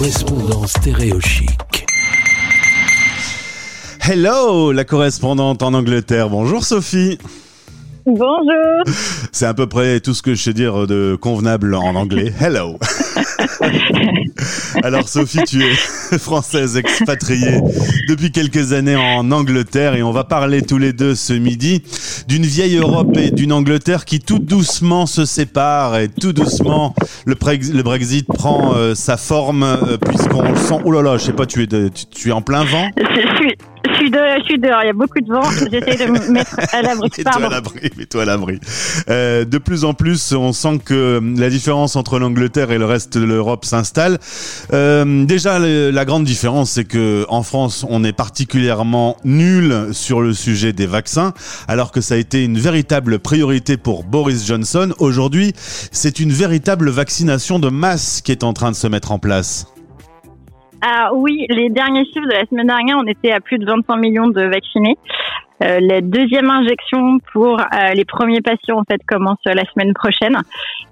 correspondant stéréochic. Hello, la correspondante en Angleterre. Bonjour Sophie. Bonjour. C'est à peu près tout ce que je sais dire de convenable en anglais. Hello. Alors Sophie, tu es française expatriée depuis quelques années en Angleterre et on va parler tous les deux ce midi d'une vieille Europe et d'une Angleterre qui tout doucement se séparent et tout doucement le, Brexit prend euh, sa forme euh, puisqu'on le sent. Oh là là, je sais pas, tu es, tu, es en plein vent? Je suis, suis, je suis dehors, il y a beaucoup de vent. J'essaie de me mettre à l'abri. Mets-toi à l'abri, mets-toi à l'abri. Euh, de plus en plus, on sent que la différence entre l'Angleterre et le reste de l'Europe s'installe. Euh, déjà, la grande différence, c'est que en France, on est particulièrement nul sur le sujet des vaccins, alors que ça a été une véritable priorité pour Boris Johnson. Aujourd'hui, c'est une véritable vaccination de masse qui est en train de se mettre en place. Ah oui, les derniers chiffres de la semaine dernière, on était à plus de 25 millions de vaccinés. Euh, la deuxième injection pour euh, les premiers patients en fait commence la semaine prochaine.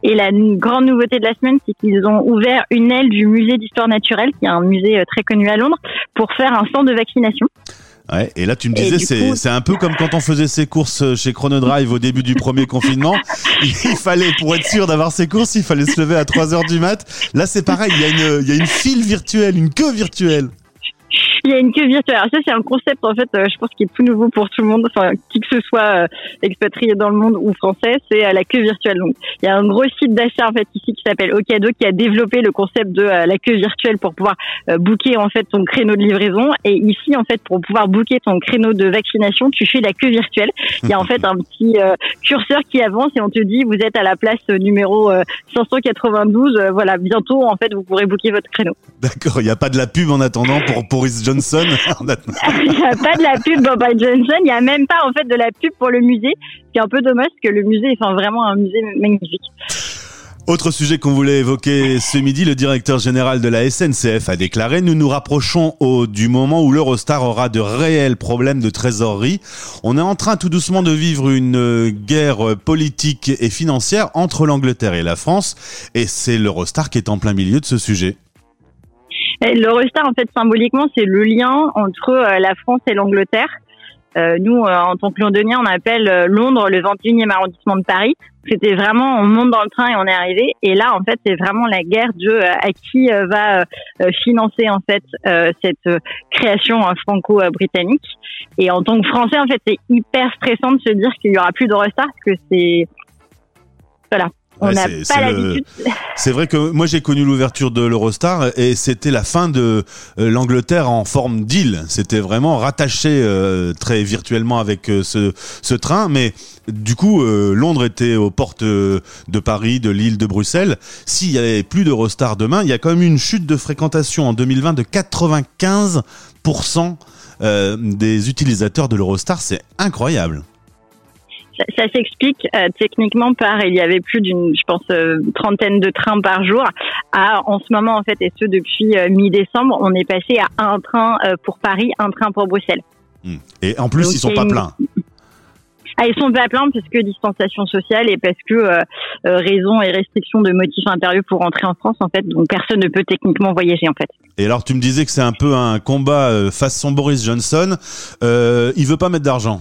Et la grande nouveauté de la semaine, c'est qu'ils ont ouvert une aile du musée d'histoire naturelle, qui est un musée euh, très connu à Londres, pour faire un centre de vaccination. Ouais, et là, tu me disais, c'est, un peu comme quand on faisait ses courses chez Chronodrive au début du premier confinement. Il fallait, pour être sûr d'avoir ses courses, il fallait se lever à 3 heures du mat. Là, c'est pareil, il y a une, il y a une file virtuelle, une queue virtuelle. Il y a une queue virtuelle. Alors ça, c'est un concept en fait, euh, je pense qui est tout nouveau pour tout le monde, enfin qui que ce soit euh, expatrié dans le monde ou français, c'est euh, la queue virtuelle. Donc il y a un gros site d'achat en fait ici qui s'appelle Ocado qui a développé le concept de la queue virtuelle pour pouvoir booker en fait ton créneau de livraison. Et ici en fait pour pouvoir booker ton créneau de vaccination, tu fais la queue virtuelle. Il y a en fait un petit curseur qui avance et on te dit vous êtes à la place numéro 592. voilà, bientôt en fait vous pourrez booker votre créneau. D'accord, il n'y a pas de la pub en attendant pour Boris Johnson. il n'y a pas de la pub Boris Johnson, il n'y a même pas en fait de la pub pour le musée, ce qui est un peu dommage parce que le musée est vraiment un musée magnifique. Autre sujet qu'on voulait évoquer ce midi, le directeur général de la SNCF a déclaré Nous nous rapprochons au, du moment où l'Eurostar aura de réels problèmes de trésorerie. On est en train tout doucement de vivre une guerre politique et financière entre l'Angleterre et la France, et c'est l'Eurostar qui est en plein milieu de ce sujet. L'Eurostar, en fait, symboliquement, c'est le lien entre euh, la France et l'Angleterre. Euh, nous, euh, en tant que londoniens, on appelle Londres le 21e arrondissement de Paris. C'était vraiment, on monte dans le train et on est arrivé. Et là, en fait, c'est vraiment la guerre de à qui va financer en fait cette création franco-britannique. Et en tant que Français, en fait, c'est hyper stressant de se dire qu'il y aura plus d'Eurostar parce que c'est voilà, on n'a pas l'habitude. C'est vrai que moi j'ai connu l'ouverture de l'Eurostar et c'était la fin de euh, l'Angleterre en forme d'île. C'était vraiment rattaché euh, très virtuellement avec euh, ce, ce, train, mais du coup Londres était aux portes de Paris, de Lille, de Bruxelles. S'il y avait plus d'Eurostar demain, il y a quand même une chute de fréquentation en 2020 de 95% des utilisateurs de l'Eurostar. C'est incroyable ça, s'explique euh, techniquement par il y avait plus d'une, je pense, euh, trentaine de trains par jour. À en ce moment en fait, et ce depuis euh, mi-décembre, on est passé à un train pour Paris, un train pour Bruxelles. Hmm. Et en plus, ils sont pas pleins. Ah, ils sont pas pleins parce que distanciation sociale et parce que raison et restriction de motifs intérieurs pour rentrer en France en fait, donc personne ne peut techniquement voyager en fait. Et alors tu me disais que c'est un peu un combat façon Boris Johnson. Euh, il veut pas mettre d'argent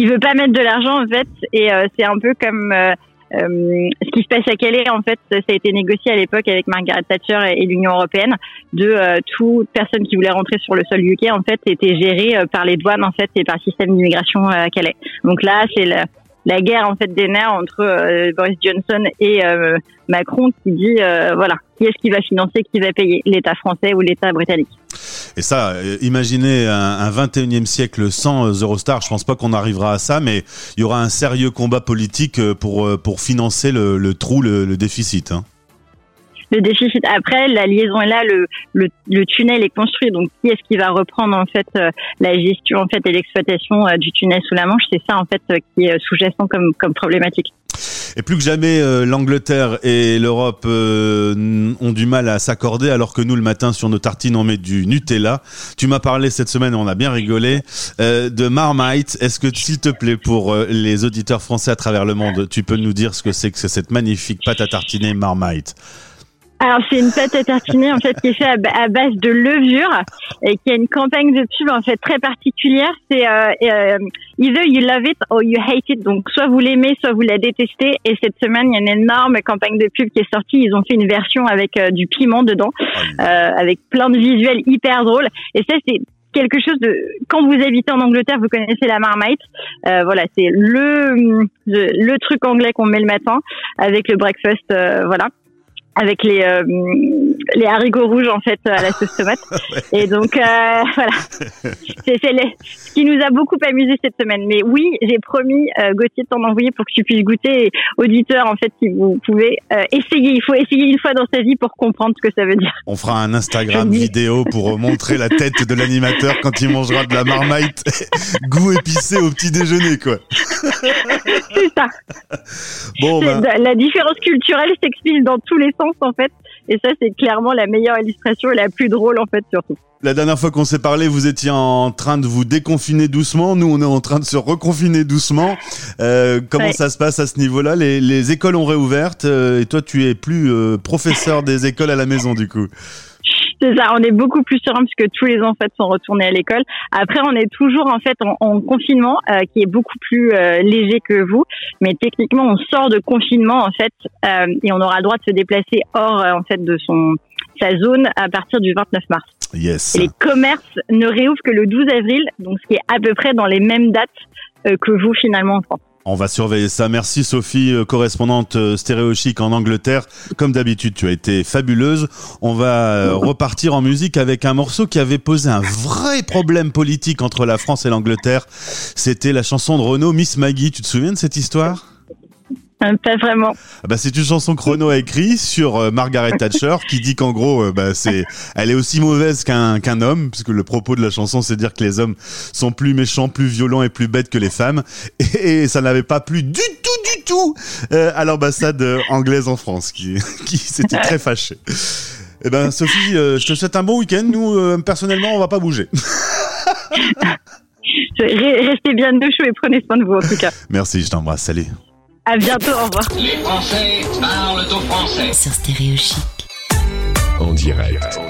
il veut pas mettre de l'argent en fait, et euh, c'est un peu comme euh, euh, ce qui se passe à Calais, en fait, ça a été négocié à l'époque avec Margaret Thatcher et, l'Union européenne. De toute personne qui voulait rentrer sur le sol UK, en fait, était gérée par les douanes, en fait, et par le système d'immigration à Calais. Donc là, c'est la, guerre en fait des nerfs entre Boris Johnson et Macron qui dit voilà qui est-ce qui va financer, qui va payer, l'État français ou l'État britannique. Et ça, euh, imaginez un, 21e siècle sans euh, Eurostar, je pense pas qu'on arrivera à ça, mais il y aura un sérieux combat politique euh, pour, pour financer le, trou, le, déficit. Hein. Le déficit. Après, la liaison est là, le, le, tunnel est construit. Donc, qui est-ce qui va reprendre en fait la gestion en fait et l'exploitation du tunnel sous la Manche? C'est ça en fait qui est sous-jacent comme, comme problématique. Et plus que jamais, euh, l'Angleterre et l'Europe euh, ont du mal à s'accorder, alors que nous, le matin, sur nos tartines, on met du Nutella. Tu m'as parlé cette semaine, on a bien rigolé, euh, de Marmite. Est-ce que, s'il te plaît, pour les auditeurs français à travers le monde, tu peux nous dire ce que c'est que cette magnifique pâte à tartiner Marmite? Alors c'est une pâte à tartiner en fait qui est faite à, base de levure et qui a une campagne de pub en fait très particulière. C'est euh, euh, either you love it or you hate it. Donc soit vous l'aimez, soit vous la détestez. Et cette semaine il y a une énorme campagne de pub qui est sortie. Ils ont fait une version avec euh, du piment dedans, euh, avec plein de visuels hyper drôles. Et ça c'est quelque chose de quand vous habitez en Angleterre, vous connaissez la marmite. Euh, voilà, c'est le, le, truc anglais qu'on met le matin avec le breakfast. Euh, voilà avec les euh, les haricots rouges en fait à la sauce tomate. Et donc euh, voilà, c'est ce qui nous a beaucoup amusé cette semaine. Mais oui, j'ai promis euh, Gauthier de t'en envoyer pour que tu puisses goûter. Et auditeur en fait, si vous pouvez euh, essayer, il faut essayer une fois dans sa vie pour comprendre ce que ça veut dire. On fera un Instagram vidéo pour montrer la tête de l'animateur quand il mangera de la marmite, goût épicé au petit déjeuner quoi. c'est ça. Bon, ben... la différence culturelle s'explique dans tous les sens en fait. Et ça, c'est clairement la meilleure illustration et la plus drôle en fait surtout. La dernière fois qu'on s'est parlé, vous étiez en train de vous déconfiner doucement. Nous, on est en train de se reconfiner doucement. Euh, comment ça se passe à ce niveau-là? Les, les, écoles ont réouvert euh, et toi, tu es plus euh, professeur des écoles à la maison du coup. C'est ça, on est beaucoup plus serein puisque tous les enfants en fait, sont retournés à l'école. Après, on est toujours en fait en, confinement euh, qui est beaucoup plus euh, léger que vous, mais techniquement, on sort de confinement en fait euh, et on aura le droit de se déplacer hors en fait de son sa zone à partir du 29 mars. Yes. Et les commerces ne réouvrent que le 12 avril, donc ce qui est à peu près dans les mêmes dates que vous finalement en France. On va surveiller ça. Merci Sophie, euh, correspondante euh, stéréochique en Angleterre. Comme d'habitude, tu as été fabuleuse. On va euh, repartir en musique avec un morceau qui avait posé un vrai problème politique entre la France et l'Angleterre. C'était la chanson de Renaud, Miss Maggie. Tu te souviens de cette histoire? Pas vraiment. Ah bah, c'est une chanson que Renaud a écrite sur euh, Margaret Thatcher qui dit qu'en gros, euh, bah, c'est, elle est aussi mauvaise qu'un qu'un homme, puisque le propos de la chanson, c'est dire que les hommes sont plus méchants, plus violents et plus bêtes que les femmes. Et, ça n'avait pas plu du tout, du tout à l'ambassade anglaise en France, qui, qui s'était très fâché. Eh ben, Sophie, je te souhaite un bon week-end. Nous, personnellement, on va pas bouger. Restez bien de chaud et prenez soin de vous, en tout cas. Merci, je t'embrasse. Salut. À bientôt, au revoir. Les Français parlent au français. Sur Stéréo Chic. En direct. En direct.